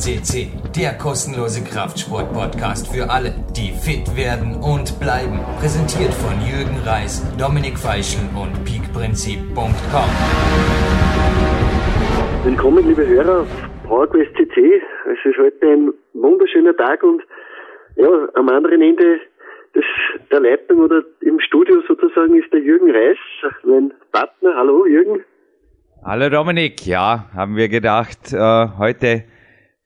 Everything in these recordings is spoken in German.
CC, der kostenlose Kraftsport-Podcast für alle, die fit werden und bleiben. Präsentiert von Jürgen Reis, Dominik Feischl und peakprinzip.com. Willkommen, liebe Hörer, PowerQuest CC. Es ist heute ein wunderschöner Tag und ja, am anderen Ende des, der Leitung oder im Studio sozusagen ist der Jürgen Reis, mein Partner. Hallo Jürgen. Hallo Dominik, ja, haben wir gedacht, äh, heute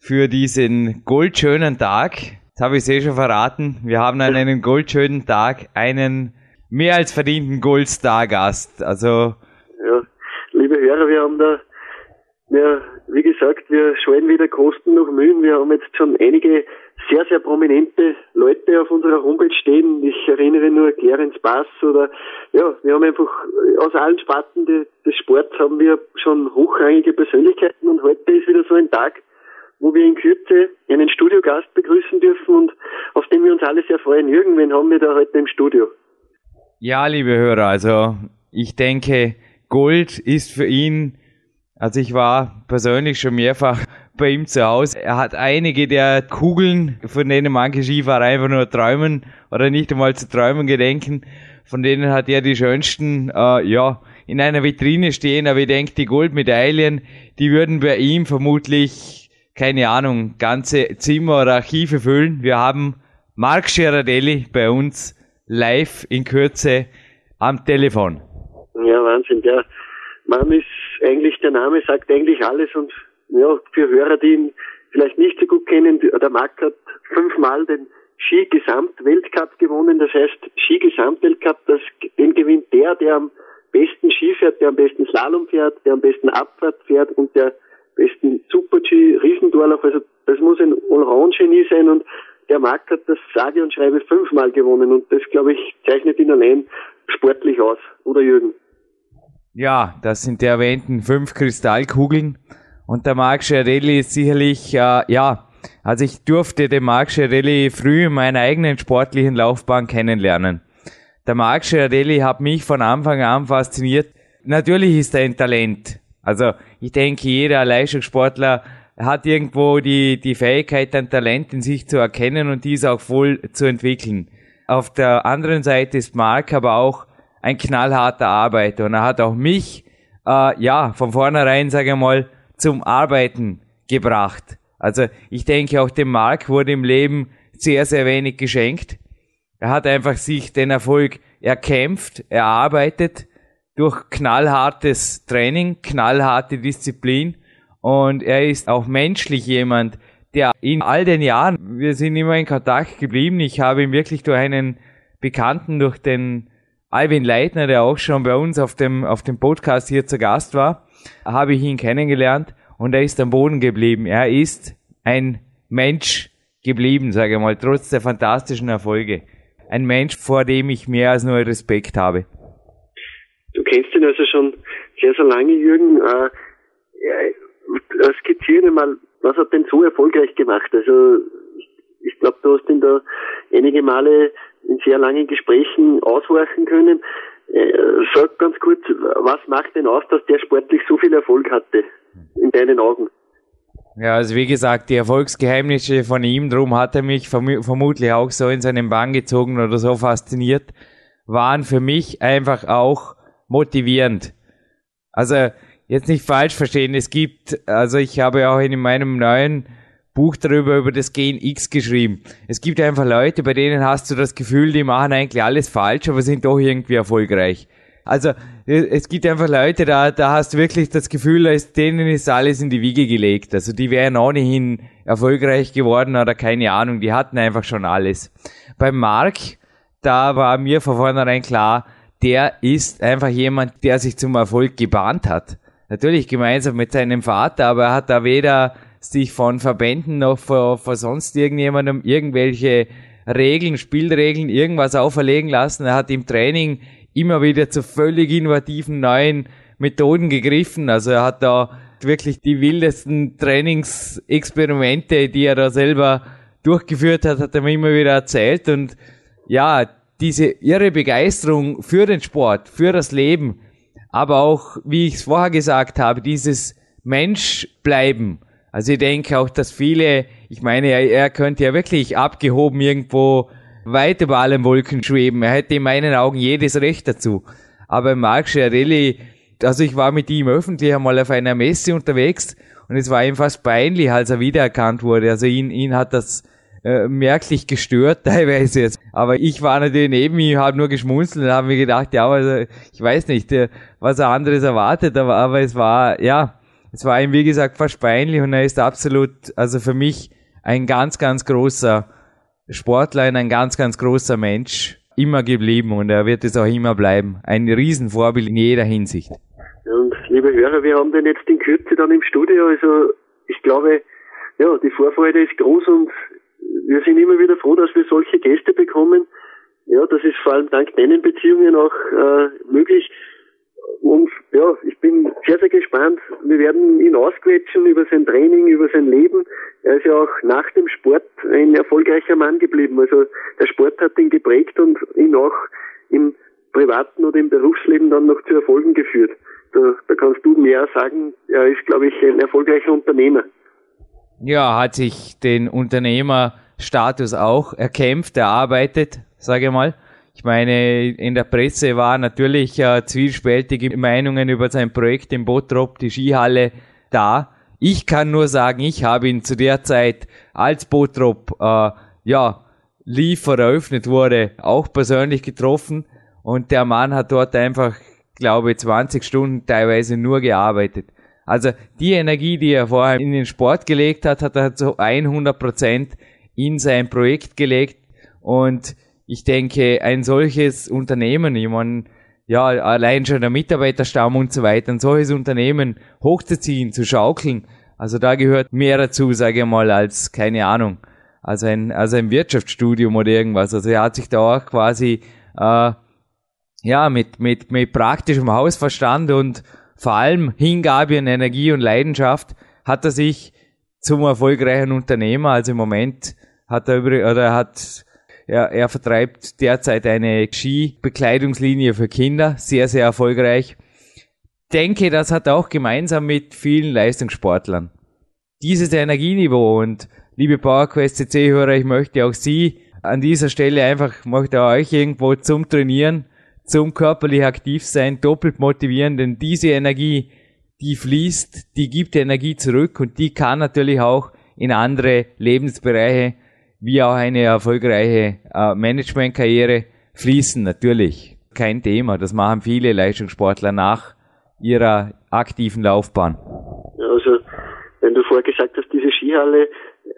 für diesen goldschönen Tag, jetzt habe ich eh schon verraten, wir haben an einem goldschönen Tag einen mehr als verdienten Goldstar-Gast. Also ja, liebe Hörer, wir haben da, ja, wie gesagt, wir scheuen wieder Kosten noch Mühen. Wir haben jetzt schon einige sehr, sehr prominente Leute auf unserer Homepage stehen. Ich erinnere nur Clarence Bass oder ja, wir haben einfach aus allen Sparten de, des Sports haben wir schon hochrangige Persönlichkeiten und heute ist wieder so ein Tag, wo wir in Kürze einen Studiogast begrüßen dürfen und auf den wir uns alle sehr freuen. Jürgen, wen haben wir da heute im Studio? Ja, liebe Hörer, also ich denke, Gold ist für ihn, also ich war persönlich schon mehrfach bei ihm zu Hause. Er hat einige der Kugeln, von denen manche Skifahrer einfach nur träumen oder nicht einmal zu träumen gedenken. Von denen hat er die schönsten, äh, ja, in einer Vitrine stehen. Aber ich denke, die Goldmedaillen, die würden bei ihm vermutlich, keine Ahnung, ganze Zimmer oder Archive füllen. Wir haben Marc Girardelli bei uns live in Kürze am Telefon. Ja, Wahnsinn. Der Mann ist eigentlich, der Name sagt eigentlich alles und ja, für Hörer, die ihn vielleicht nicht so gut kennen, der Marc hat fünfmal den Ski-Gesamt-Weltcup gewonnen. Das heißt, Ski-Gesamt-Weltcup, den gewinnt der, der am besten Ski fährt, der am besten Slalom fährt, der am besten Abfahrt fährt und der besten Super-G, Riesendurlauf. Also das muss ein Allround-Genie sein und der Marc hat das sage und schreibe fünfmal gewonnen und das, glaube ich, zeichnet ihn allein sportlich aus. Oder Jürgen? Ja, das sind die erwähnten fünf Kristallkugeln. Und der Marc Schiarelli ist sicherlich, äh, ja, also ich durfte den Marc Schiarelli früh in meiner eigenen sportlichen Laufbahn kennenlernen. Der Marc Schiarelli hat mich von Anfang an fasziniert. Natürlich ist er ein Talent. Also ich denke, jeder Leistungssportler hat irgendwo die, die Fähigkeit, ein Talent in sich zu erkennen und dies auch voll zu entwickeln. Auf der anderen Seite ist Marc aber auch ein knallharter Arbeiter und er hat auch mich, äh, ja, von vornherein, sage ich mal, zum Arbeiten gebracht. Also ich denke, auch dem Mark wurde im Leben sehr, sehr wenig geschenkt. Er hat einfach sich den Erfolg erkämpft, erarbeitet durch knallhartes Training, knallharte Disziplin und er ist auch menschlich jemand, der in all den Jahren, wir sind immer in Kontakt geblieben, ich habe ihn wirklich durch einen Bekannten, durch den Alvin Leitner, der auch schon bei uns auf dem, auf dem Podcast hier zu Gast war, habe ich ihn kennengelernt und er ist am Boden geblieben. Er ist ein Mensch geblieben, sage ich mal, trotz der fantastischen Erfolge. Ein Mensch, vor dem ich mehr als nur Respekt habe. Du kennst ihn also schon sehr, sehr lange, Jürgen. Äh, ja, skizziere mal, was hat denn so erfolgreich gemacht? Also ich, ich glaube, du hast ihn da einige Male in sehr langen Gesprächen aushorchen können. Äh, sag ganz kurz, was macht denn aus, dass der sportlich so viel Erfolg hatte, in deinen Augen? Ja, also wie gesagt, die Erfolgsgeheimnisse von ihm, drum hat er mich verm vermutlich auch so in seinen Bann gezogen oder so fasziniert, waren für mich einfach auch motivierend. Also jetzt nicht falsch verstehen, es gibt, also ich habe auch in meinem neuen Buch darüber, über das Gen X geschrieben. Es gibt einfach Leute, bei denen hast du das Gefühl, die machen eigentlich alles falsch, aber sind doch irgendwie erfolgreich. Also es gibt einfach Leute, da, da hast du wirklich das Gefühl, denen ist alles in die Wiege gelegt. Also die wären ohnehin erfolgreich geworden oder keine Ahnung, die hatten einfach schon alles. Beim Mark, da war mir von vornherein klar, der ist einfach jemand, der sich zum Erfolg gebahnt hat. Natürlich gemeinsam mit seinem Vater, aber er hat da weder sich von Verbänden noch vor, vor sonst irgendjemandem irgendwelche Regeln, Spielregeln, irgendwas auferlegen lassen. Er hat im Training immer wieder zu völlig innovativen neuen Methoden gegriffen. Also er hat da wirklich die wildesten Trainingsexperimente, die er da selber durchgeführt hat, hat er mir immer wieder erzählt. Und ja, diese irre Begeisterung für den Sport, für das Leben, aber auch, wie ich es vorher gesagt habe, dieses Mensch bleiben, Also ich denke auch, dass viele, ich meine, er, er könnte ja wirklich abgehoben irgendwo weit über allen Wolken schweben. Er hätte in meinen Augen jedes Recht dazu. Aber Marc Schiarelli, also ich war mit ihm öffentlich einmal auf einer Messe unterwegs und es war ihm fast peinlich, als er wiedererkannt wurde. Also ihn, ihn hat das äh, merklich gestört teilweise jetzt. Aber ich war natürlich neben ihm, habe nur geschmunzelt und habe mir gedacht, ja, also ich weiß nicht, äh, was er anderes erwartet, aber, aber es war, ja, es war ihm wie gesagt fast peinlich und er ist absolut, also für mich ein ganz, ganz großer Sportler, ein ganz, ganz großer Mensch immer geblieben und er wird es auch immer bleiben. Ein Riesenvorbild in jeder Hinsicht. Und liebe Hörer, wir haben den jetzt in Kürze dann im Studio. Also ich glaube, ja, die Vorfreude ist groß und wir sind immer wieder froh, dass wir solche Gäste bekommen. Ja, das ist vor allem dank deinen Beziehungen auch äh, möglich. Und ja, ich bin sehr, sehr gespannt. Wir werden ihn ausquetschen über sein Training, über sein Leben. Er ist ja auch nach dem Sport ein erfolgreicher Mann geblieben. Also der Sport hat ihn geprägt und ihn auch im privaten oder im Berufsleben dann noch zu Erfolgen geführt. Da, da kannst du mehr sagen. Er ist, glaube ich, ein erfolgreicher Unternehmer. Ja, hat sich den Unternehmerstatus auch erkämpft, erarbeitet, sage ich mal. Ich meine, in der Presse war natürlich äh, zwiespältige Meinungen über sein Projekt im Bottrop, die Skihalle, da. Ich kann nur sagen, ich habe ihn zu der Zeit, als Bottrop, äh, ja, lief eröffnet wurde, auch persönlich getroffen. Und der Mann hat dort einfach, glaube 20 Stunden teilweise nur gearbeitet. Also die Energie, die er vorher in den Sport gelegt hat, hat er zu 100 Prozent in sein Projekt gelegt. Und ich denke, ein solches Unternehmen, ich meine, ja, allein schon der Mitarbeiterstamm und so weiter, ein solches Unternehmen hochzuziehen, zu schaukeln, also da gehört mehr dazu, sage ich mal, als, keine Ahnung, also ein, also ein Wirtschaftsstudium oder irgendwas. Also er hat sich da auch quasi, äh, ja, mit, mit, mit praktischem Hausverstand und vor allem Hingabe an Energie und Leidenschaft hat er sich zum erfolgreichen Unternehmer, also im Moment hat er über, oder hat er, er vertreibt derzeit eine Ski-Bekleidungslinie für Kinder, sehr, sehr erfolgreich. Denke, das hat er auch gemeinsam mit vielen Leistungssportlern. Dieses Energieniveau und liebe PowerQuest CC-Hörer, ich möchte auch Sie an dieser Stelle einfach, möchte euch irgendwo zum Trainieren, zum körperlich aktiv sein, doppelt motivieren, denn diese Energie, die fließt, die gibt Energie zurück und die kann natürlich auch in andere Lebensbereiche wie auch eine erfolgreiche äh, Managementkarriere fließen, natürlich. Kein Thema. Das machen viele Leistungssportler nach ihrer aktiven Laufbahn. Ja, also, wenn du vorher gesagt hast, diese Skihalle,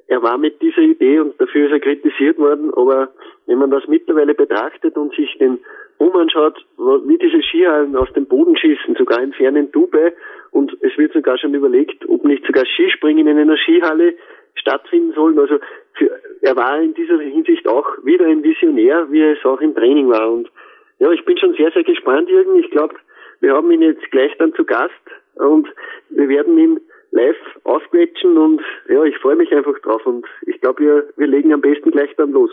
er war mit dieser Idee und dafür ist er kritisiert worden, aber wenn man das mittlerweile betrachtet und sich den Boom anschaut, wie diese Skihallen aus dem Boden schießen, sogar in fernen Dubai, und es wird sogar schon überlegt, ob nicht sogar Skispringen in einer Skihalle stattfinden sollen. Also für, er war in dieser Hinsicht auch wieder ein Visionär, wie es auch im Training war. Und ja, ich bin schon sehr, sehr gespannt, Jürgen. Ich glaube, wir haben ihn jetzt gleich dann zu Gast und wir werden ihn live aufquetschen und ja, ich freue mich einfach drauf und ich glaube, wir, wir legen am besten gleich dann los.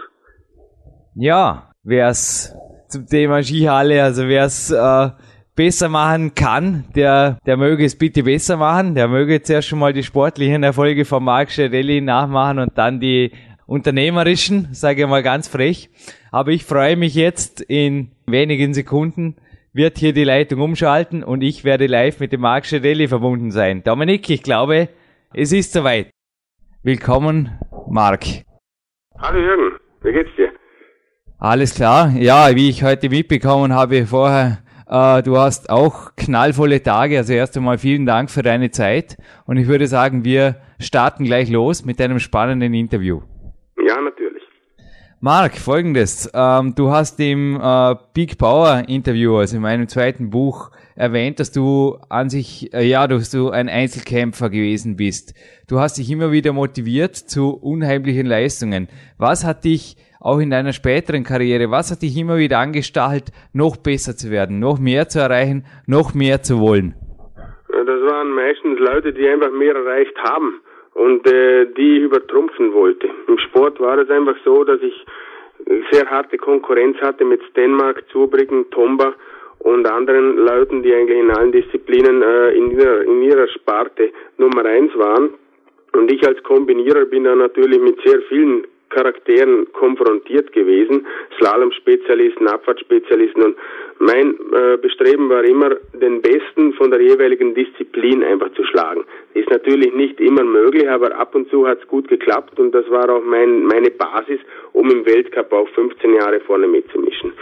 Ja, wer es zum Thema Skihalle, also wer es äh, besser machen kann, der, der möge es bitte besser machen. Der möge zuerst schon mal die sportlichen Erfolge von Marc Schiarelli nachmachen und dann die unternehmerischen, sage ich mal ganz frech. Aber ich freue mich jetzt in wenigen Sekunden wird hier die Leitung umschalten und ich werde live mit dem Marc Schiarelli verbunden sein. Dominik, ich glaube, es ist soweit. Willkommen, Marc. Hallo Jürgen, wie geht's dir? Alles klar. Ja, wie ich heute mitbekommen habe vorher, du hast auch knallvolle Tage. Also erst einmal vielen Dank für deine Zeit. Und ich würde sagen, wir starten gleich los mit einem spannenden Interview. Ja, natürlich. Marc, folgendes. Ähm, du hast im äh, Big Power Interview, also in meinem zweiten Buch, erwähnt, dass du an sich, äh, ja, dass du ein Einzelkämpfer gewesen bist. Du hast dich immer wieder motiviert zu unheimlichen Leistungen. Was hat dich auch in deiner späteren Karriere, was hat dich immer wieder angestachelt, noch besser zu werden, noch mehr zu erreichen, noch mehr zu wollen? Das waren meistens Leute, die einfach mehr erreicht haben und äh, die ich übertrumpfen wollte. Im Sport war es einfach so, dass ich sehr harte Konkurrenz hatte mit Stenmark, Zubricken, Tomba und anderen Leuten, die eigentlich in allen Disziplinen äh, in, ihrer, in ihrer Sparte Nummer eins waren. Und ich als Kombinierer bin da natürlich mit sehr vielen Charakteren konfrontiert gewesen, Slalom-Spezialisten, Abfahrtsspezialisten und mein äh, Bestreben war immer, den Besten von der jeweiligen Disziplin einfach zu schlagen. Ist natürlich nicht immer möglich, aber ab und zu hat es gut geklappt und das war auch mein, meine Basis, um im Weltcup auch 15 Jahre vorne mitzumischen.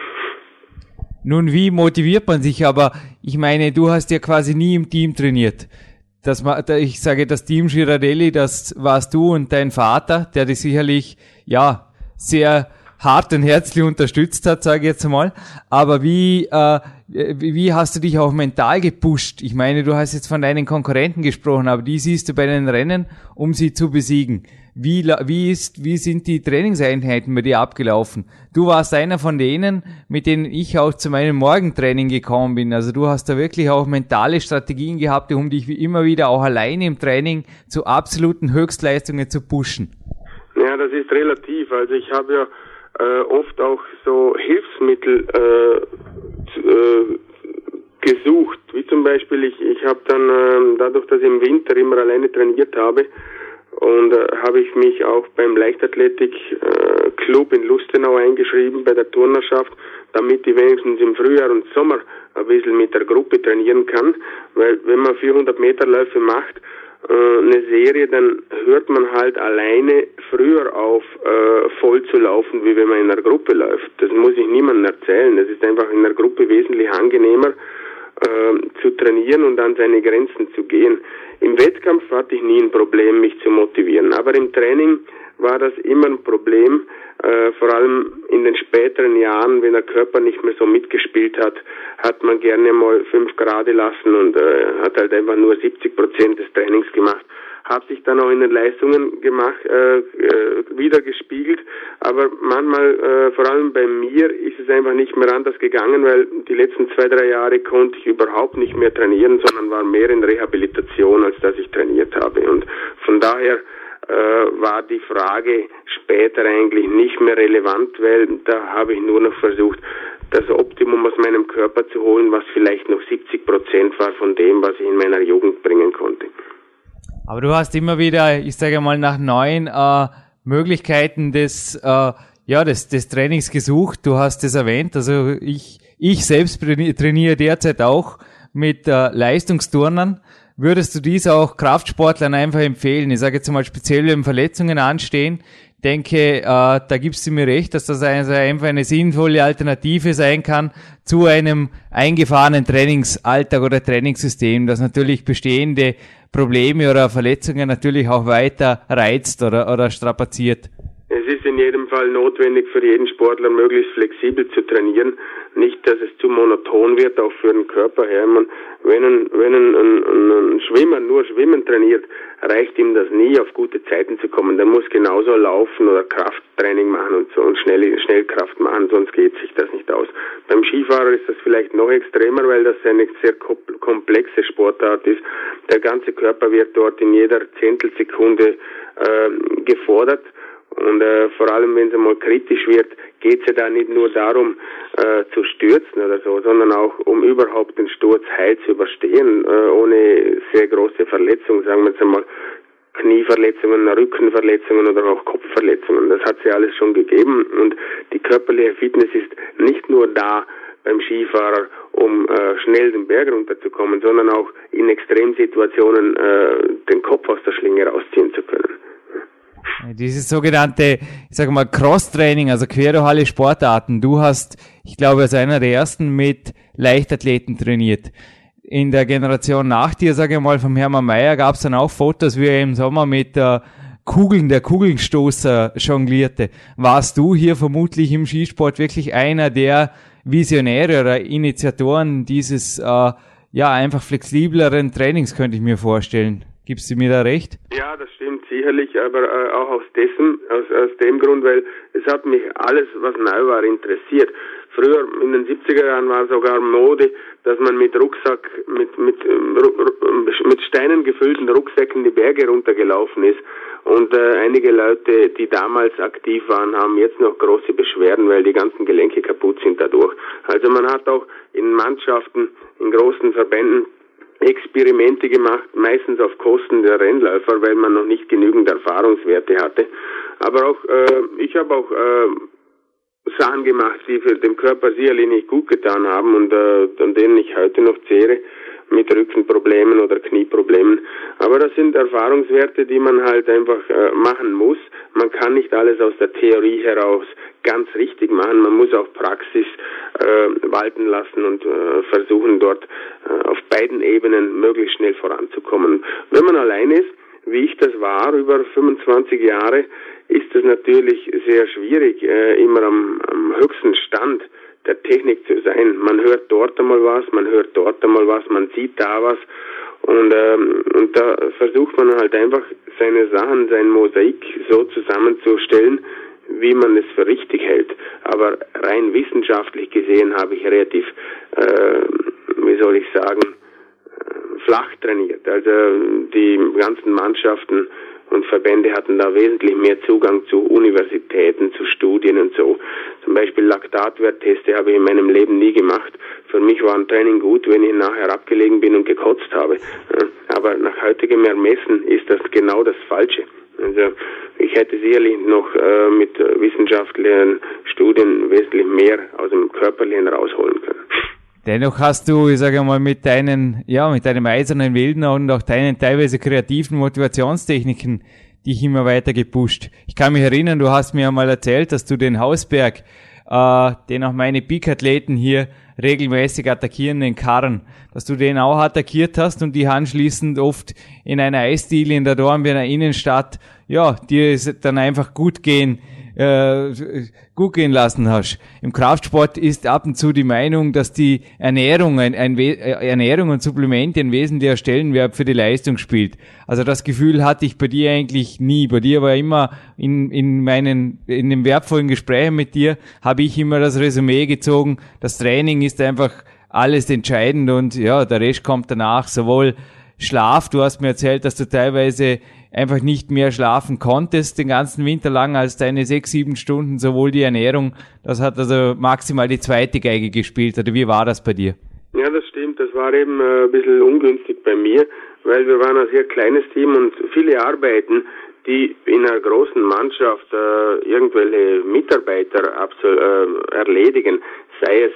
Nun, wie motiviert man sich? Aber ich meine, du hast ja quasi nie im Team trainiert das, ich sage, das Team Girardelli, das warst du und dein Vater, der dich sicherlich, ja, sehr hart und herzlich unterstützt hat, sage ich jetzt mal. Aber wie, äh, wie hast du dich auch mental gepusht? Ich meine, du hast jetzt von deinen Konkurrenten gesprochen, aber die siehst du bei den Rennen, um sie zu besiegen. Wie, wie, ist, wie sind die Trainingseinheiten bei dir abgelaufen? Du warst einer von denen, mit denen ich auch zu meinem Morgentraining gekommen bin. Also du hast da wirklich auch mentale Strategien gehabt, um dich wie immer wieder auch alleine im Training zu absoluten Höchstleistungen zu pushen. Ja, das ist relativ. Also ich habe ja äh, oft auch so Hilfsmittel äh, äh, gesucht. Wie zum Beispiel, ich, ich habe dann äh, dadurch, dass ich im Winter immer alleine trainiert habe, und äh, habe ich mich auch beim Leichtathletik-Club äh, in Lustenau eingeschrieben bei der Turnerschaft, damit ich wenigstens im Frühjahr und Sommer ein bisschen mit der Gruppe trainieren kann, weil wenn man 400 Meter Läufe macht, äh, eine Serie, dann hört man halt alleine früher auf, äh, voll zu laufen, wie wenn man in einer Gruppe läuft. Das muss ich niemandem erzählen. Das ist einfach in der Gruppe wesentlich angenehmer äh, zu trainieren und an seine Grenzen zu gehen. Im Wettkampf hatte ich nie ein Problem, mich zu motivieren, aber im Training war das immer ein Problem, äh, vor allem in den späteren Jahren, wenn der Körper nicht mehr so mitgespielt hat, hat man gerne mal fünf Grade lassen und äh, hat halt einfach nur 70 Prozent des Trainings gemacht hat sich dann auch in den Leistungen gemacht, äh, äh, wieder gespiegelt. Aber manchmal, äh, vor allem bei mir, ist es einfach nicht mehr anders gegangen, weil die letzten zwei, drei Jahre konnte ich überhaupt nicht mehr trainieren, sondern war mehr in Rehabilitation, als dass ich trainiert habe. Und von daher äh, war die Frage später eigentlich nicht mehr relevant, weil da habe ich nur noch versucht, das Optimum aus meinem Körper zu holen, was vielleicht noch 70 Prozent war von dem, was ich in meiner Jugend bringen konnte. Aber du hast immer wieder, ich sage mal, nach neuen äh, Möglichkeiten des, äh, ja, des, des Trainings gesucht. Du hast es erwähnt. Also ich, ich selbst trainiere derzeit auch mit äh, Leistungsturnern. Würdest du dies auch Kraftsportlern einfach empfehlen? Ich sage jetzt mal speziell, wenn Verletzungen anstehen, denke, äh, da gibst du mir recht, dass das also einfach eine sinnvolle Alternative sein kann zu einem eingefahrenen Trainingsalltag oder Trainingssystem, das natürlich bestehende Probleme oder Verletzungen natürlich auch weiter reizt oder, oder strapaziert. Es ist in jedem Fall notwendig für jeden Sportler möglichst flexibel zu trainieren. Nicht, dass es zu monoton wird, auch für den Körper her. Man, wenn ein, wenn ein, ein, ein Schwimmer nur Schwimmen trainiert, reicht ihm das nie, auf gute Zeiten zu kommen. Der muss genauso laufen oder Krafttraining machen und so und schnell, Schnellkraft machen, sonst geht sich das nicht aus. Beim Skifahrer ist das vielleicht noch extremer, weil das eine sehr komplexe Sportart ist. Der ganze Körper wird dort in jeder Zehntelsekunde äh, gefordert und äh, vor allem, wenn es einmal kritisch wird, geht es ja da nicht nur darum, äh, zu stürzen oder so, sondern auch um überhaupt den Sturz heil zu überstehen, äh, ohne sehr große Verletzungen, sagen wir jetzt einmal Knieverletzungen, Rückenverletzungen oder auch Kopfverletzungen. Das hat ja alles schon gegeben und die körperliche Fitness ist nicht nur da beim Skifahrer, um äh, schnell den Berg runterzukommen, sondern auch in Extremsituationen äh, den Kopf aus der Schlinge rausziehen zu können. Dieses sogenannte, ich sage mal, Cross-Training, also querduale Sportarten. Du hast, ich glaube, als einer der ersten mit Leichtathleten trainiert. In der Generation nach dir, sage ich mal, vom Hermann Mayer gab es dann auch Fotos, wie er im Sommer mit äh, Kugeln, der Kugelstoßer jonglierte. Warst du hier vermutlich im Skisport wirklich einer der Visionäre oder Initiatoren dieses, äh, ja, einfach flexibleren Trainings, könnte ich mir vorstellen? Gibst du mir da recht? Ja, das stimmt sicherlich, aber äh, auch aus dessen, aus, aus dem Grund, weil es hat mich alles, was neu war, interessiert. Früher in den 70er Jahren war sogar Mode, dass man mit Rucksack, mit, mit, ähm, mit Steinen gefüllten Rucksäcken die Berge runtergelaufen ist. Und äh, einige Leute, die damals aktiv waren, haben jetzt noch große Beschwerden, weil die ganzen Gelenke kaputt sind dadurch. Also man hat auch in Mannschaften, in großen Verbänden Experimente gemacht, meistens auf Kosten der Rennläufer, weil man noch nicht genügend Erfahrungswerte hatte. Aber auch äh, ich habe auch äh, Sachen gemacht, die für den Körper sicherlich nicht gut getan haben und äh, an denen ich heute noch zehre mit Rückenproblemen oder Knieproblemen. Aber das sind Erfahrungswerte, die man halt einfach äh, machen muss. Man kann nicht alles aus der Theorie heraus ganz richtig machen. Man muss auch Praxis äh, walten lassen und äh, versuchen dort äh, auf beiden Ebenen möglichst schnell voranzukommen. Wenn man allein ist, wie ich das war über 25 Jahre, ist es natürlich sehr schwierig, äh, immer am, am höchsten Stand der Technik zu sein. Man hört dort einmal was, man hört dort einmal was, man sieht da was und, ähm, und da versucht man halt einfach seine Sachen, sein Mosaik so zusammenzustellen, wie man es für richtig hält. Aber rein wissenschaftlich gesehen habe ich relativ, äh, wie soll ich sagen, äh, flach trainiert. Also die ganzen Mannschaften und Verbände hatten da wesentlich mehr Zugang zu Universitäten, zu Studien und so. Zum Beispiel Laktatwertteste habe ich in meinem Leben nie gemacht. Für mich war ein Training gut, wenn ich nachher abgelegen bin und gekotzt habe. Aber nach heutigem Ermessen ist das genau das Falsche. Also ich hätte sicherlich noch äh, mit wissenschaftlichen Studien wesentlich mehr aus dem Körperlichen rausholen können. Dennoch hast du, ich sage mal, mit deinen, ja, mit deinem eisernen Wilden und auch deinen teilweise kreativen Motivationstechniken dich immer weiter gepusht. Ich kann mich erinnern, du hast mir einmal erzählt, dass du den Hausberg, äh, den auch meine Peak-Athleten hier regelmäßig attackieren, den Karren, dass du den auch attackiert hast und die anschließend oft in einer Eisdiele in der Dornbirner Innenstadt, ja, dir ist dann einfach gut gehen äh, gut gehen lassen hast. Im Kraftsport ist ab und zu die Meinung, dass die Ernährung, ein, ein äh, Ernährung und Supplemente ein wesentlicher Stellenwert für die Leistung spielt. Also das Gefühl hatte ich bei dir eigentlich nie. Bei dir war immer in, in meinen, in den wertvollen Gesprächen mit dir, habe ich immer das Resümee gezogen, das Training ist einfach alles entscheidend und ja, der Rest kommt danach, sowohl Schlaf, du hast mir erzählt, dass du teilweise einfach nicht mehr schlafen konntest den ganzen Winter lang als deine sechs, sieben Stunden, sowohl die Ernährung, das hat also maximal die zweite Geige gespielt. Oder wie war das bei dir? Ja, das stimmt. Das war eben äh, ein bisschen ungünstig bei mir, weil wir waren ein sehr kleines Team und viele Arbeiten, die in einer großen Mannschaft äh, irgendwelche Mitarbeiter äh, erledigen, sei es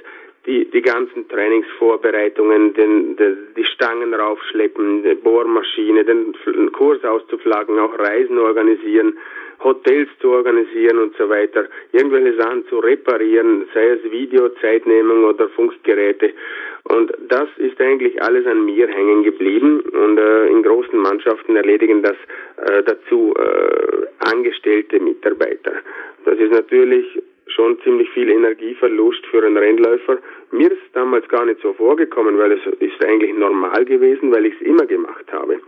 die, die ganzen Trainingsvorbereitungen, den, den, die Stangen raufschleppen, die Bohrmaschine, den Kurs auszuflaggen, auch Reisen organisieren, Hotels zu organisieren und so weiter, irgendwelche Sachen zu reparieren, sei es Videozeitnehmung oder Funkgeräte. Und das ist eigentlich alles an mir hängen geblieben und äh, in großen Mannschaften erledigen das äh, dazu äh, angestellte Mitarbeiter. Das ist natürlich schon ziemlich viel Energieverlust für einen Rennläufer. Mir ist damals gar nicht so vorgekommen, weil es ist eigentlich normal gewesen, weil ich es immer gemacht habe.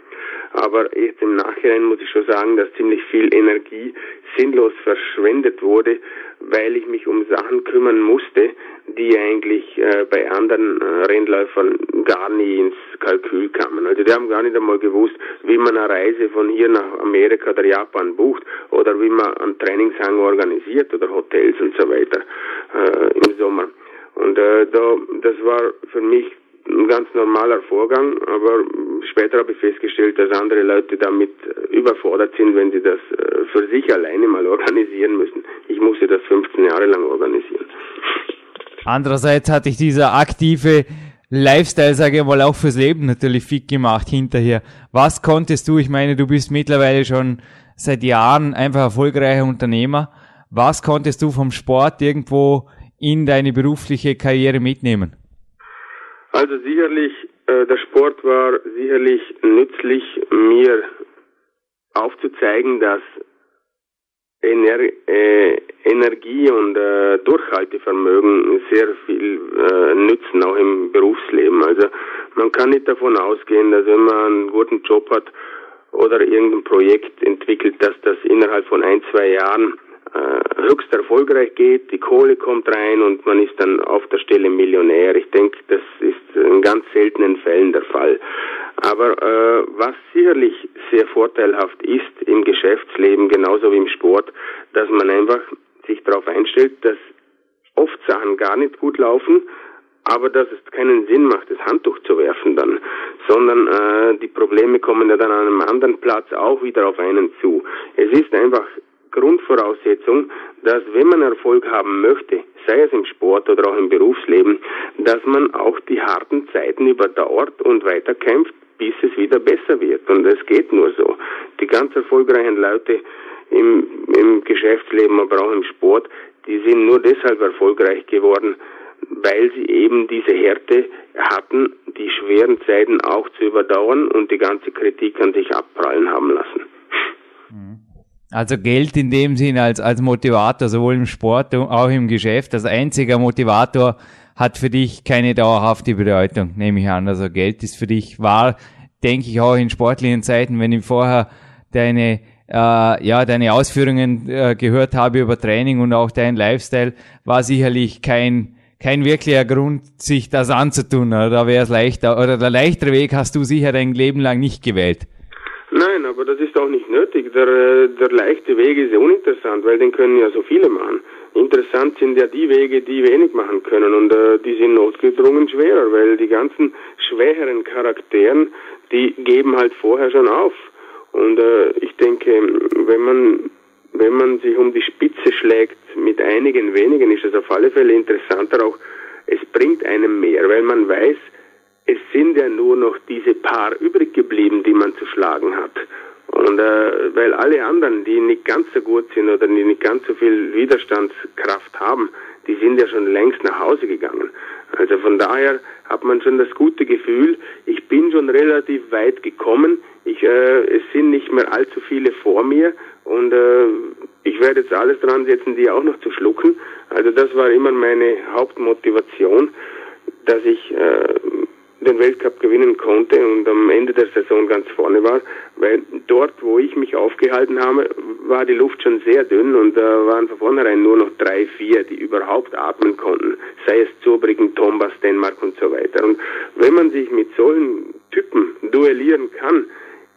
Aber jetzt im Nachhinein muss ich schon sagen, dass ziemlich viel Energie sinnlos verschwendet wurde, weil ich mich um Sachen kümmern musste, die eigentlich äh, bei anderen äh, Rennläufern gar nie ins Kalkül kamen. Also die haben gar nicht einmal gewusst, wie man eine Reise von hier nach Amerika oder Japan bucht oder wie man einen Trainingshang organisiert oder Hotels und so weiter äh. Und äh, da, das war für mich ein ganz normaler Vorgang, aber später habe ich festgestellt, dass andere Leute damit überfordert sind, wenn sie das äh, für sich alleine mal organisieren müssen. Ich musste das 15 Jahre lang organisieren. Andererseits hatte ich dieser aktive Lifestyle, sage ich mal, auch fürs Leben natürlich fit gemacht hinterher. Was konntest du, ich meine, du bist mittlerweile schon seit Jahren einfach erfolgreicher Unternehmer. Was konntest du vom Sport irgendwo in deine berufliche Karriere mitnehmen? Also sicherlich, äh, der Sport war sicherlich nützlich, mir aufzuzeigen, dass Ener äh, Energie und äh, Durchhaltevermögen sehr viel äh, nützen, auch im Berufsleben. Also man kann nicht davon ausgehen, dass wenn man einen guten Job hat oder irgendein Projekt entwickelt, dass das innerhalb von ein, zwei Jahren äh, höchst erfolgreich geht, die Kohle kommt rein und man ist dann auf der Stelle Millionär. Ich denke, das ist in ganz seltenen Fällen der Fall. Aber äh, was sicherlich sehr vorteilhaft ist im Geschäftsleben, genauso wie im Sport, dass man einfach sich darauf einstellt, dass oft Sachen gar nicht gut laufen, aber dass es keinen Sinn macht, das Handtuch zu werfen dann, sondern äh, die Probleme kommen ja dann an einem anderen Platz auch wieder auf einen zu. Es ist einfach Grundvoraussetzung, dass wenn man Erfolg haben möchte, sei es im Sport oder auch im Berufsleben, dass man auch die harten Zeiten überdauert und weiterkämpft, bis es wieder besser wird. Und es geht nur so. Die ganz erfolgreichen Leute im, im Geschäftsleben, aber auch im Sport, die sind nur deshalb erfolgreich geworden, weil sie eben diese Härte hatten, die schweren Zeiten auch zu überdauern und die ganze Kritik an sich abprallen haben lassen. Also Geld in dem Sinn als, als Motivator, sowohl im Sport und auch im Geschäft, als einziger Motivator hat für dich keine dauerhafte Bedeutung, nehme ich an. Also Geld ist für dich wahr, denke ich auch in sportlichen Zeiten, wenn ich vorher deine äh, ja, deine Ausführungen äh, gehört habe über Training und auch dein Lifestyle, war sicherlich kein, kein wirklicher Grund, sich das anzutun. Oder da wäre es leichter, oder der leichtere Weg hast du sicher dein Leben lang nicht gewählt. Nein, aber das ist auch nicht nötig. Der, äh, der leichte Weg ist ja uninteressant, weil den können ja so viele machen. Interessant sind ja die Wege, die wenig machen können und äh, die sind notgedrungen schwerer, weil die ganzen schwächeren Charakteren, die geben halt vorher schon auf. Und äh, ich denke, wenn man wenn man sich um die Spitze schlägt mit einigen wenigen, ist es auf alle Fälle interessanter auch. Es bringt einem mehr, weil man weiß, es sind ja nur noch diese paar übrig geblieben, die man zu schlagen hat. Und äh, weil alle anderen, die nicht ganz so gut sind oder die nicht ganz so viel Widerstandskraft haben, die sind ja schon längst nach Hause gegangen. Also von daher hat man schon das gute Gefühl, ich bin schon relativ weit gekommen, ich, äh, es sind nicht mehr allzu viele vor mir und äh, ich werde jetzt alles dran setzen, die auch noch zu schlucken. Also das war immer meine Hauptmotivation, dass ich äh, den Weltcup gewinnen konnte und am Ende der Saison ganz vorne war, weil dort, wo ich mich aufgehalten habe, war die Luft schon sehr dünn und da äh, waren von vornherein nur noch drei, vier, die überhaupt atmen konnten, sei es Zurbriggen, Tombas, Dänemark und so weiter. Und wenn man sich mit solchen Typen duellieren kann,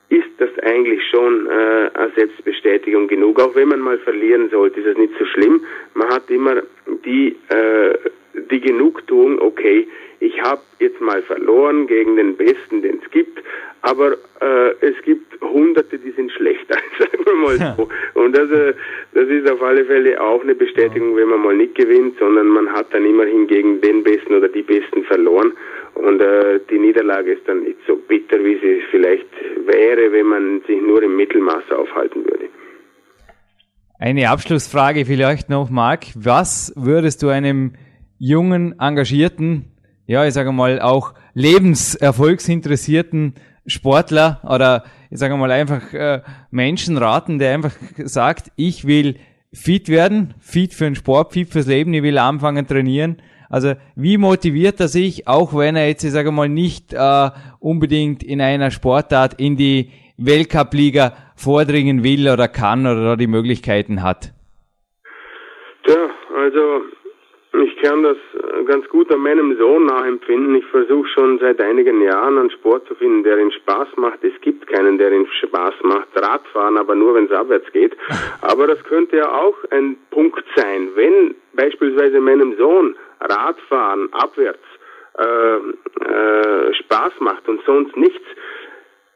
ist das eigentlich schon äh, eine Selbstbestätigung genug. Auch wenn man mal verlieren sollte, ist es nicht so schlimm. Man hat immer die Genugtuung, okay, ich habe jetzt mal verloren gegen den Besten, den es gibt, aber äh, es gibt Hunderte, die sind schlechter, sagen wir mal so. Und das, äh, das ist auf alle Fälle auch eine Bestätigung, wenn man mal nicht gewinnt, sondern man hat dann immerhin gegen den Besten oder die Besten verloren. Und äh, die Niederlage ist dann nicht so bitter, wie sie vielleicht wäre, wenn man sich nur im Mittelmaß aufhalten würde. Eine Abschlussfrage vielleicht noch, Marc. Was würdest du einem jungen, engagierten ja, ich sage mal, auch lebenserfolgsinteressierten Sportler oder ich sage mal einfach äh, Menschen raten, der einfach sagt, ich will fit werden, fit für den Sport, fit fürs Leben, ich will anfangen trainieren. Also wie motiviert er sich, auch wenn er jetzt, ich sage mal, nicht äh, unbedingt in einer Sportart in die Weltcup-Liga vordringen will oder kann oder die Möglichkeiten hat? Tja, also ich kann das ganz gut an meinem Sohn nachempfinden. Ich versuche schon seit einigen Jahren einen Sport zu finden, der ihn Spaß macht. Es gibt keinen, der ihn Spaß macht. Radfahren, aber nur, wenn es abwärts geht. Aber das könnte ja auch ein Punkt sein. Wenn beispielsweise meinem Sohn Radfahren abwärts äh, äh, Spaß macht und sonst nichts,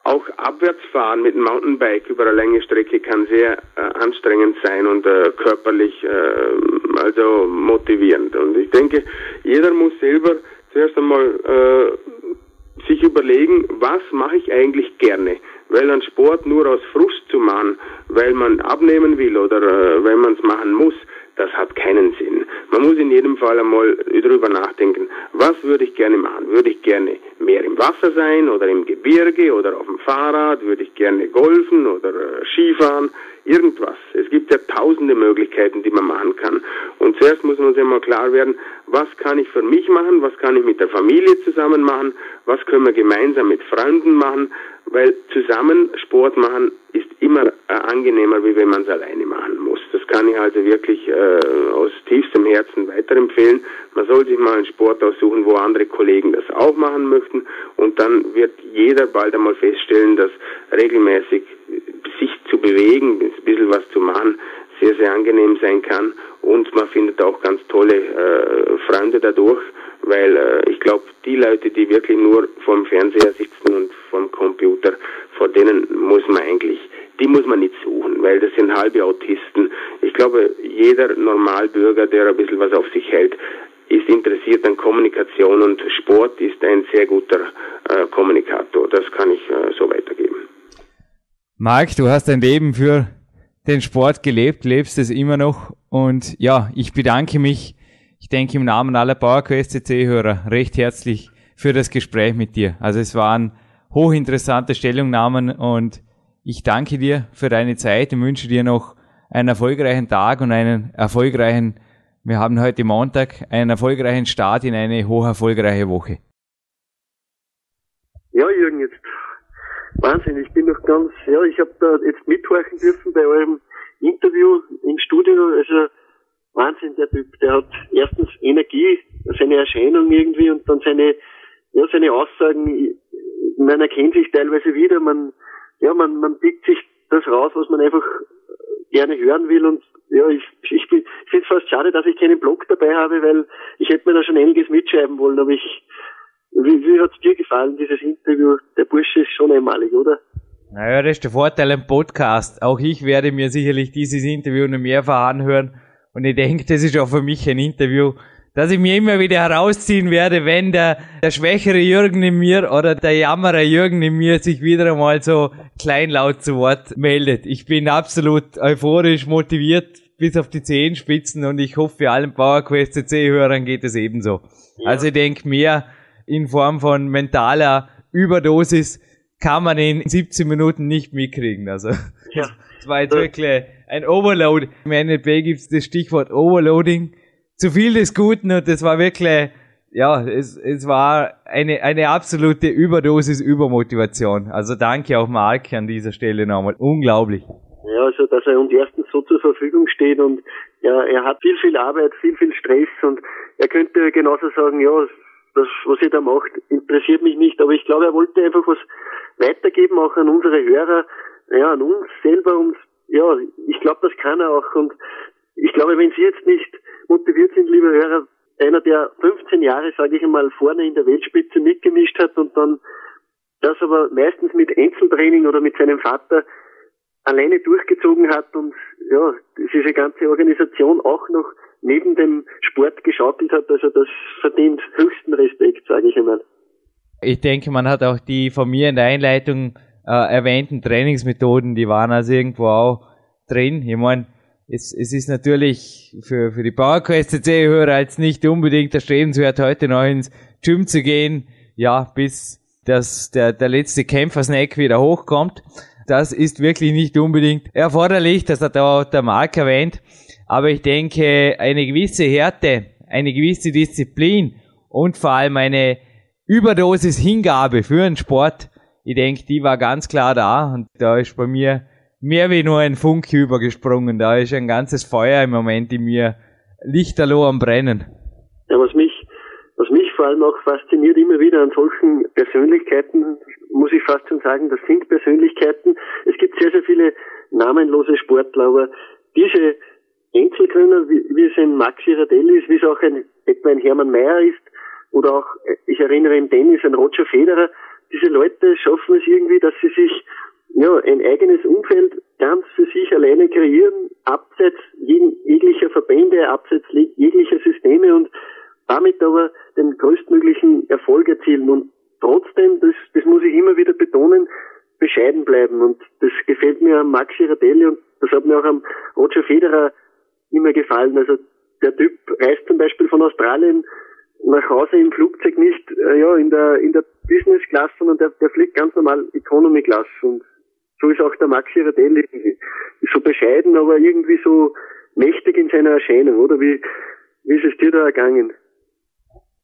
auch Abwärtsfahren mit dem Mountainbike über eine lange Strecke kann sehr äh, anstrengend sein und äh, körperlich äh, also motivierend. Und ich denke, jeder muss selber zuerst einmal äh, sich überlegen, was mache ich eigentlich gerne. Weil ein Sport nur aus Frust zu machen, weil man abnehmen will oder äh, weil man es machen muss, das hat keinen Sinn. Man muss in jedem Fall einmal darüber nachdenken, was würde ich gerne machen? Würde ich gerne mehr im Wasser sein oder im Gebirge oder auf dem Fahrrad? Würde ich gerne golfen oder äh, Skifahren? Irgendwas. Es gibt ja tausende Möglichkeiten, die man machen kann. Und zuerst muss man sich mal klar werden, was kann ich für mich machen? Was kann ich mit der Familie zusammen machen? Was können wir gemeinsam mit Freunden machen? Weil zusammen Sport machen ist immer äh, angenehmer, wie wenn man es alleine machen muss. Das kann ich also wirklich äh, aus tiefstem Herzen weiterempfehlen. Man soll sich mal einen Sport aussuchen, wo andere Kollegen das auch machen möchten und dann wird jeder bald einmal feststellen, dass regelmäßig sich zu bewegen, ein bisschen was zu machen, sehr, sehr angenehm sein kann und man findet auch ganz tolle äh, Freunde dadurch, weil äh, ich glaube, die Leute, die wirklich nur vorm Fernseher sitzen und vorm Computer, vor denen muss man eigentlich, die muss man nicht suchen, weil das sind halbe Autisten. Ich glaube, jeder Normalbürger, der ein bisschen was auf sich hält, ist interessiert an Kommunikation und Sport ist ein sehr guter äh, Kommunikator. Das kann ich äh, so weitergeben. Marc, du hast dein Leben für den Sport gelebt, lebst es immer noch und ja, ich bedanke mich, ich denke im Namen aller PowerQuest CC-Hörer recht herzlich für das Gespräch mit dir. Also es waren hochinteressante Stellungnahmen und ich danke dir für deine Zeit und wünsche dir noch einen erfolgreichen Tag und einen erfolgreichen, wir haben heute Montag, einen erfolgreichen Start in eine hoch erfolgreiche Woche. Ja, Jürgen, jetzt Wahnsinn, ich bin noch ganz, ja, ich habe da jetzt mithorchen dürfen bei eurem Interview im Studio, also Wahnsinn, der Typ, der hat erstens Energie, seine Erscheinung irgendwie und dann seine, ja, seine Aussagen, man erkennt sich teilweise wieder, man, ja, man, man pickt sich das raus, was man einfach gerne hören will und ja, ich, ich, bin, ich finde es fast schade, dass ich keinen Blog dabei habe, weil ich hätte mir da schon einiges mitschreiben wollen, aber ich, wie, wie hat's dir gefallen, dieses Interview? Der Bursche ist schon einmalig, oder? Naja, das ist der Vorteil im Podcast. Auch ich werde mir sicherlich dieses Interview noch mehrfach anhören. Und ich denke, das ist auch für mich ein Interview, das ich mir immer wieder herausziehen werde, wenn der, der schwächere Jürgen in mir oder der jammerer Jürgen in mir sich wieder einmal so kleinlaut zu Wort meldet. Ich bin absolut euphorisch motiviert bis auf die Zehenspitzen und ich hoffe, allen PowerQuest CC-Hörern geht es ebenso. Ja. Also ich denke, mehr in Form von mentaler Überdosis kann man in 17 Minuten nicht mitkriegen. Also ja. das war jetzt wirklich ein Overload. Im NLP gibt es das Stichwort Overloading. Zu viel des Guten und das war wirklich, ja, es, es war eine, eine absolute Überdosis Übermotivation. Also danke auch Mark an dieser Stelle nochmal. Unglaublich. Ja, also dass er uns erstens so zur Verfügung steht und ja, er hat viel, viel Arbeit, viel, viel Stress und er könnte genauso sagen, ja, das, was ihr da macht, interessiert mich nicht, aber ich glaube, er wollte einfach was weitergeben, auch an unsere Hörer, ja, an uns selber. Und ja, ich glaube, das kann er auch. Und ich glaube, wenn Sie jetzt nicht motiviert sind, liebe Hörer, einer, der 15 Jahre, sage ich einmal, vorne in der Weltspitze mitgemischt hat und dann das aber meistens mit Einzeltraining oder mit seinem Vater alleine durchgezogen hat und ja, diese ganze Organisation auch noch neben dem Sport geschaukelt hat, also das verdient höchsten Respekt, sage ich einmal. Ich denke, man hat auch die von mir in der Einleitung äh, erwähnten Trainingsmethoden, die waren also irgendwo auch drin. Ich meine, es, es ist natürlich für, für die PowerQuest CC-Hörer jetzt nicht unbedingt erstrebenswert, heute noch ins Gym zu gehen, ja, bis das, der, der letzte Kämpfersnack wieder hochkommt. Das ist wirklich nicht unbedingt erforderlich, das hat auch der Mark erwähnt. Aber ich denke, eine gewisse Härte, eine gewisse Disziplin und vor allem eine Überdosis Hingabe für einen Sport, ich denke, die war ganz klar da und da ist bei mir mehr wie nur ein Funke übergesprungen. Da ist ein ganzes Feuer im Moment in mir lichterloh am Brennen. Ja, was mich, was mich vor allem auch fasziniert immer wieder an solchen Persönlichkeiten, muss ich fast schon sagen, das sind Persönlichkeiten. Es gibt sehr, sehr viele namenlose Sportler, aber diese Einzelkönner, wie, es ein Max Girardelli ist, wie es auch ein, etwa ein Hermann Mayer ist, oder auch, ich erinnere im Tennis, ein Roger Federer, diese Leute schaffen es irgendwie, dass sie sich ja, ein eigenes Umfeld ganz für sich alleine kreieren, abseits jeglicher Verbände, abseits jeglicher Systeme und damit aber den größtmöglichen Erfolg erzielen. Und trotzdem, das, das muss ich immer wieder betonen, bescheiden bleiben. Und das gefällt mir am Max Girardelli und das hat mir auch am Roger Federer immer gefallen. Also der Typ reist zum Beispiel von Australien nach Hause im Flugzeug nicht äh, ja in der in der Business Class, sondern der, der fliegt ganz normal Economy Class und so ist auch der Max Girardelli irgendwie. So bescheiden, aber irgendwie so mächtig in seiner Erscheinung, oder? Wie, wie ist es dir da ergangen?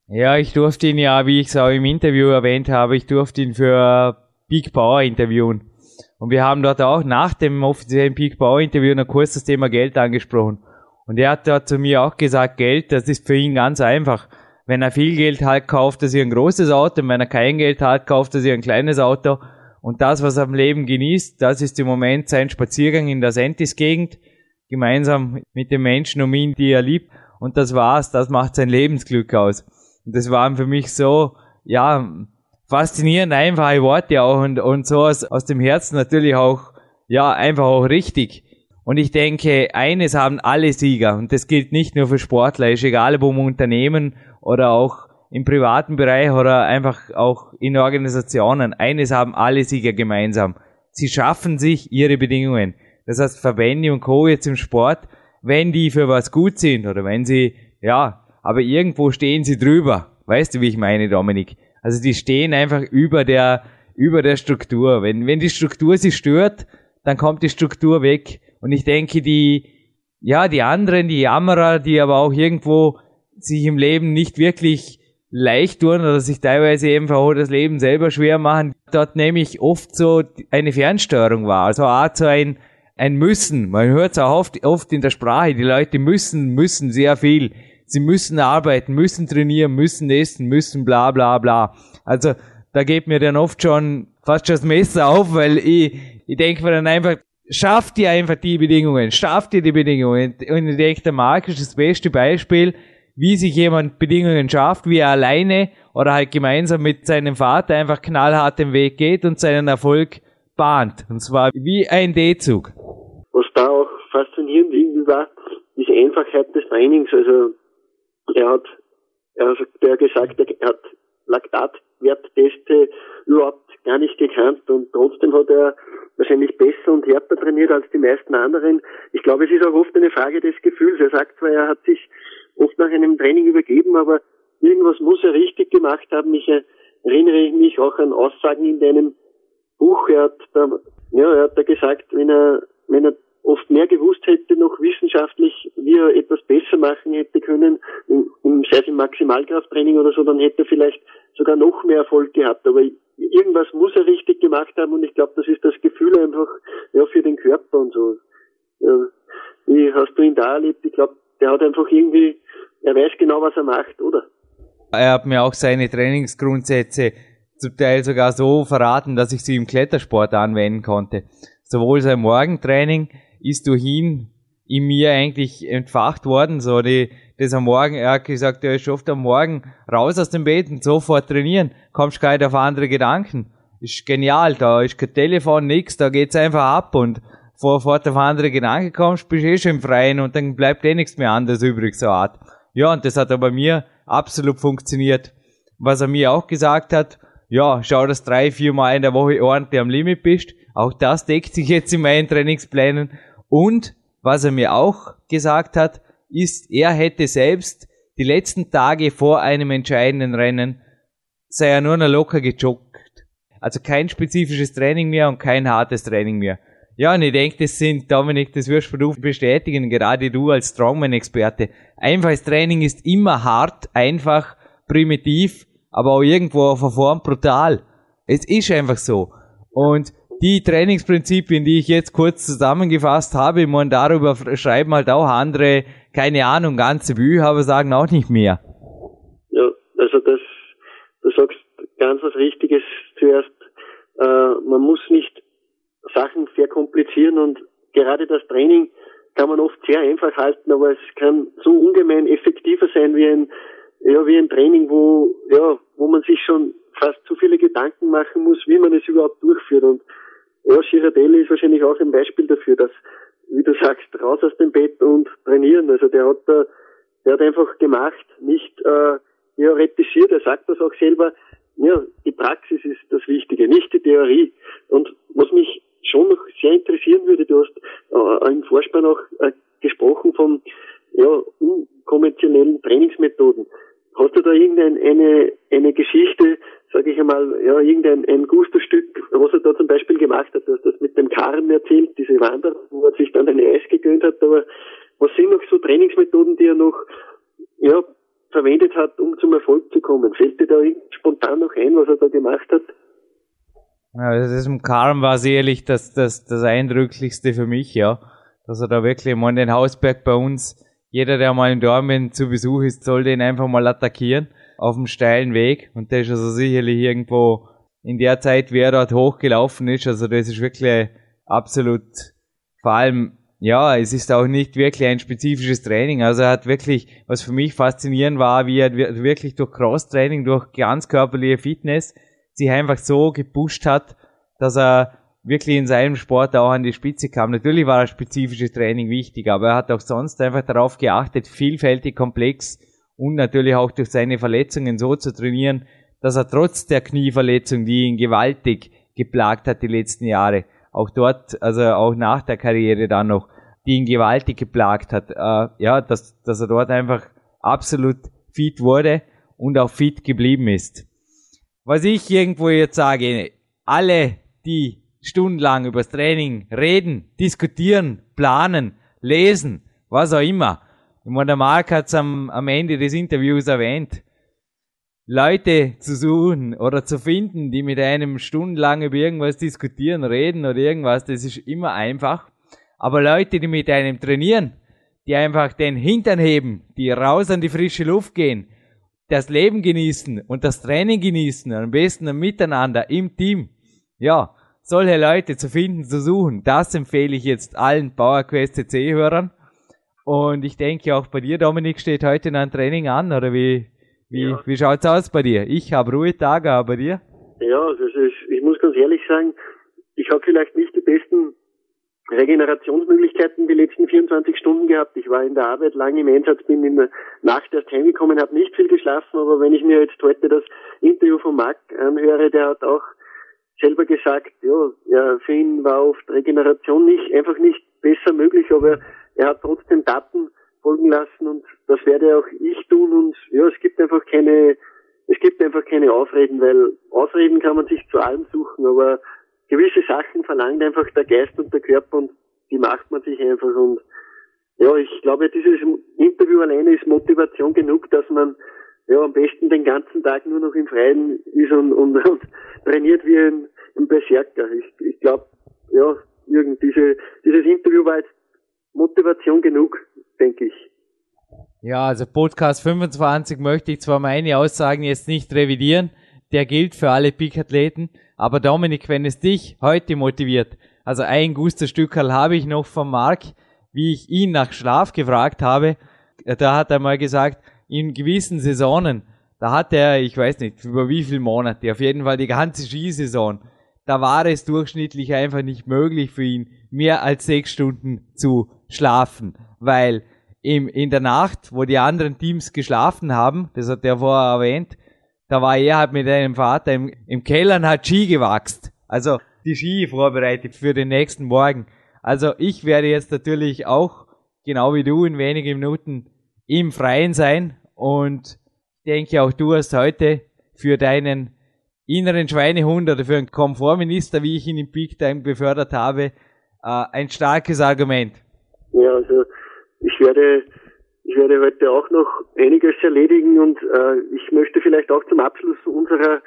Ja, ich durfte ihn ja, wie ich es auch im Interview erwähnt habe, ich durfte ihn für Big Power interviewen. Und wir haben dort auch nach dem offiziellen Peak Power Interview noch kurz das Thema Geld angesprochen. Und er hat dort zu mir auch gesagt, Geld, das ist für ihn ganz einfach. Wenn er viel Geld hat, kauft er sich ein großes Auto. Und wenn er kein Geld hat, kauft er sich ein kleines Auto. Und das, was er am Leben genießt, das ist im Moment sein Spaziergang in der Sentis-Gegend, gemeinsam mit den Menschen um ihn, die er liebt. Und das war's, das macht sein Lebensglück aus. Und das waren für mich so, ja, faszinierend einfache Worte auch und, und so aus, aus dem Herzen natürlich auch, ja, einfach auch richtig. Und ich denke, eines haben alle Sieger, und das gilt nicht nur für Sportler, ist egal ob im Unternehmen oder auch im privaten Bereich oder einfach auch in Organisationen, eines haben alle Sieger gemeinsam. Sie schaffen sich ihre Bedingungen. Das heißt, Verbände und Co. jetzt im Sport, wenn die für was gut sind oder wenn sie, ja, aber irgendwo stehen sie drüber. Weißt du, wie ich meine, Dominik? Also die stehen einfach über der, über der Struktur. Wenn, wenn die Struktur sie stört, dann kommt die Struktur weg. Und ich denke, die, ja, die anderen, die Jammerer, die aber auch irgendwo sich im Leben nicht wirklich leicht tun oder sich teilweise eben auch das Leben selber schwer machen, dort nehme ich oft so eine Fernsteuerung wahr. Also auch so ein, ein Müssen. Man hört es auch oft, oft in der Sprache. Die Leute müssen, müssen sehr viel. Sie müssen arbeiten, müssen trainieren, müssen essen, müssen bla bla bla. Also da geht mir dann oft schon fast schon das Messer auf, weil ich, ich denke mir dann einfach, schafft ihr einfach die Bedingungen, schafft ihr die Bedingungen. Und ich denke, der Marc ist das beste Beispiel, wie sich jemand Bedingungen schafft, wie er alleine oder halt gemeinsam mit seinem Vater einfach knallhart den Weg geht und seinen Erfolg bahnt. Und zwar wie ein D-Zug. Was da auch faszinierend irgendwie war, diese Einfachheit des Trainings. Also er hat, er hat gesagt, er hat Laktatwertteste überhaupt gar nicht gekannt und trotzdem hat er wahrscheinlich besser und härter trainiert als die meisten anderen. Ich glaube, es ist auch oft eine Frage des Gefühls. Er sagt zwar, er hat sich oft nach einem Training übergeben, aber irgendwas muss er richtig gemacht haben. Ich erinnere mich auch an Aussagen in deinem Buch. Er hat da, ja, er hat da gesagt, wenn er, wenn er oft mehr gewusst hätte, noch wissenschaftlich, wie er etwas besser machen hätte können, im, im, sei es im Maximalkrafttraining oder so, dann hätte er vielleicht sogar noch mehr Erfolg gehabt. Aber irgendwas muss er richtig gemacht haben und ich glaube, das ist das Gefühl einfach ja für den Körper und so. Ja, wie hast du ihn da erlebt? Ich glaube, der hat einfach irgendwie, er weiß genau, was er macht, oder? Er hat mir auch seine Trainingsgrundsätze zum Teil sogar so verraten, dass ich sie im Klettersport anwenden konnte. Sowohl sein Morgentraining ist durch ihn in mir eigentlich entfacht worden, so die, das am Morgen, er hat gesagt, er ist oft am Morgen raus aus dem Bett und sofort trainieren, kommst gar nicht auf andere Gedanken. Ist genial, da ist kein Telefon, nix, da geht's einfach ab und sofort auf andere Gedanken kommst, bist eh schon im Freien und dann bleibt eh nichts mehr anderes übrig, so Art. Ja, und das hat aber bei mir absolut funktioniert. Was er mir auch gesagt hat, ja, schau, dass drei, vier Mal in der Woche ordentlich am Limit bist. Auch das deckt sich jetzt in meinen Trainingsplänen. Und was er mir auch gesagt hat, ist, er hätte selbst die letzten Tage vor einem entscheidenden Rennen sei er nur noch locker gejoggt. Also kein spezifisches Training mehr und kein hartes Training mehr. Ja, und ich denke, das sind, Dominik, das wirst du bestätigen, gerade du als Strongman-Experte. Einfaches Training ist immer hart, einfach, primitiv, aber auch irgendwo auf eine Form brutal. Es ist einfach so. Und die Trainingsprinzipien, die ich jetzt kurz zusammengefasst habe, und darüber schreiben halt auch andere, keine Ahnung, ganze Bücher, sagen auch nicht mehr. Ja, also das, du sagst ganz was Richtiges zuerst. Äh, man muss nicht Sachen verkomplizieren und gerade das Training kann man oft sehr einfach halten, aber es kann so ungemein effektiver sein wie ein, ja, wie ein Training, wo, ja, wo man sich schon fast zu viele Gedanken machen muss, wie man es überhaupt durchführt und ja, Girardelli ist wahrscheinlich auch ein Beispiel dafür, dass, wie du sagst, raus aus dem Bett und trainieren. Also der hat da, der hat einfach gemacht, nicht äh, theoretisiert. Er sagt das auch selber. Ja, die Praxis ist das Wichtige, nicht die Theorie. Und was mich schon noch sehr interessieren würde, du hast äh, im Vorspann auch äh, gesprochen von ja, unkonventionellen Trainingsmethoden. Hast du da irgendeine eine, eine Geschichte, sage ich einmal, ja, irgendein ein Gusto-Stück, was er da zum Beispiel gemacht hat, du hast das mit dem Karren erzählt, diese Wanderung, wo er sich dann ein Eis gegönnt hat, aber was sind noch so Trainingsmethoden, die er noch, ja, verwendet hat, um zum Erfolg zu kommen? Fällt dir da spontan noch ein, was er da gemacht hat? Ja, das ist im Karren war sicherlich das, das, das Eindrücklichste für mich, ja. Dass er da wirklich, mal den Hausberg bei uns, jeder, der mal in Dortmund zu Besuch ist, soll den einfach mal attackieren auf dem steilen Weg. Und der ist also sicherlich irgendwo in der Zeit, wie er dort hochgelaufen ist. Also das ist wirklich absolut, vor allem ja, es ist auch nicht wirklich ein spezifisches Training. Also er hat wirklich, was für mich faszinierend war, wie er wirklich durch Cross-Training, durch ganzkörperliche Fitness sich einfach so gepusht hat, dass er wirklich in seinem Sport auch an die Spitze kam. Natürlich war das spezifische Training wichtig, aber er hat auch sonst einfach darauf geachtet, vielfältig, komplex und natürlich auch durch seine Verletzungen so zu trainieren, dass er trotz der Knieverletzung, die ihn gewaltig geplagt hat die letzten Jahre, auch dort, also auch nach der Karriere dann noch, die ihn gewaltig geplagt hat, äh, ja, dass, dass er dort einfach absolut fit wurde und auch fit geblieben ist. Was ich irgendwo jetzt sage, alle, die stundenlang übers Training reden, diskutieren, planen, lesen, was auch immer. Ich meine, der Marc hat es am, am Ende des Interviews erwähnt. Leute zu suchen oder zu finden, die mit einem stundenlang über irgendwas diskutieren, reden oder irgendwas, das ist immer einfach. Aber Leute, die mit einem trainieren, die einfach den Hintern heben, die raus an die frische Luft gehen, das Leben genießen und das Training genießen, am besten ein Miteinander im Team. Ja, solche Leute zu finden, zu suchen, das empfehle ich jetzt allen PowerQuest CC-Hörern. Und ich denke auch bei dir, Dominik, steht heute ein Training an, oder wie, wie, ja. wie schaut's aus bei dir? Ich habe Ruhetage, aber bei dir? Ja, also ich, ich muss ganz ehrlich sagen, ich habe vielleicht nicht die besten Regenerationsmöglichkeiten die letzten 24 Stunden gehabt. Ich war in der Arbeit lange im Einsatz, bin in der Nacht erst heimgekommen, habe nicht viel geschlafen, aber wenn ich mir jetzt heute das Interview von Marc anhöre, der hat auch selber gesagt, ja, ja, für ihn war oft Regeneration nicht, einfach nicht besser möglich, aber er hat trotzdem Daten folgen lassen und das werde auch ich tun und ja, es gibt einfach keine, es gibt einfach keine Ausreden, weil Ausreden kann man sich zu allem suchen, aber gewisse Sachen verlangt einfach der Geist und der Körper und die macht man sich einfach und ja, ich glaube, dieses Interview alleine ist Motivation genug, dass man ja am besten den ganzen Tag nur noch im Freien ist und, und, und trainiert wie ein, ein Berserker. Ich, ich glaube, ja, irgend diese, dieses Interview war jetzt Motivation genug, denke ich. Ja, also Podcast 25 möchte ich zwar meine Aussagen jetzt nicht revidieren, der gilt für alle Peak-Athleten, aber Dominik, wenn es dich heute motiviert, also ein Gusterstückerl habe ich noch von Marc, wie ich ihn nach Schlaf gefragt habe, da hat er mal gesagt, in gewissen Saisonen, da hat er, ich weiß nicht, über wie viele Monate, auf jeden Fall die ganze Skisaison, da war es durchschnittlich einfach nicht möglich für ihn, mehr als sechs Stunden zu schlafen, weil im, in der Nacht, wo die anderen Teams geschlafen haben, das hat er vorher erwähnt, da war er halt mit einem Vater im, im Keller und hat Ski gewachst. Also die Ski vorbereitet für den nächsten Morgen. Also ich werde jetzt natürlich auch, genau wie du, in wenigen Minuten im Freien sein und denke auch du hast heute für deinen inneren Schweinehund oder für einen Komfortminister, wie ich ihn im Peak Time befördert habe, äh, ein starkes Argument. Ja, also ich werde ich werde heute auch noch einiges erledigen und äh, ich möchte vielleicht auch zum Abschluss unserer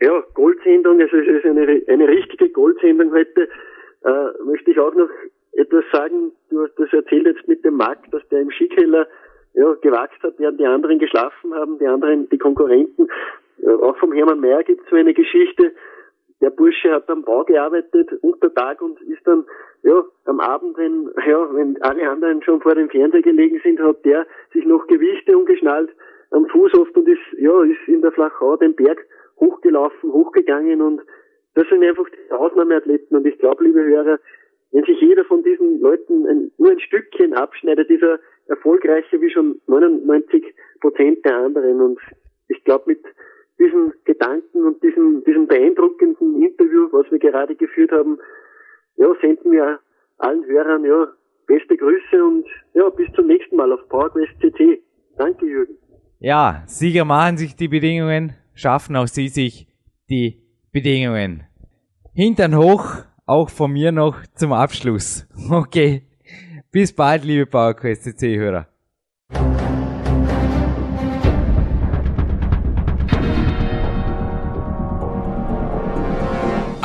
ja, Goldsendung, also es ist eine, eine richtige Goldsendung heute, äh, möchte ich auch noch etwas sagen. Du hast das erzählt jetzt mit dem Markt, dass der im Skikeller ja, gewachst hat, während die anderen geschlafen haben, die anderen, die Konkurrenten. Äh, auch vom Hermann Mayer gibt es so eine Geschichte, der Bursche hat am Bau gearbeitet unter Tag und ist dann ja am Abend, wenn ja wenn alle anderen schon vor dem Fernseher gelegen sind, hat der sich noch Gewichte umgeschnallt am Fuß oft und ist ja ist in der Flachau den Berg hochgelaufen, hochgegangen und das sind einfach die Ausnahmeathleten und ich glaube, liebe Hörer, wenn sich jeder von diesen Leuten ein, nur ein Stückchen abschneidet, dieser erfolgreicher wie schon 99 Prozent der anderen und ich glaube mit diesen Gedanken und diesem, diesem beeindruckenden Interview, was wir gerade geführt haben, ja, senden wir allen Hörern ja beste Grüße und ja, bis zum nächsten Mal auf PowerQuest CT. Danke, Jürgen. Ja, Sieger machen sich die Bedingungen, schaffen auch sie sich die Bedingungen. Hintern hoch, auch von mir noch zum Abschluss. Okay. Bis bald, liebe PowerQuest CC-Hörer.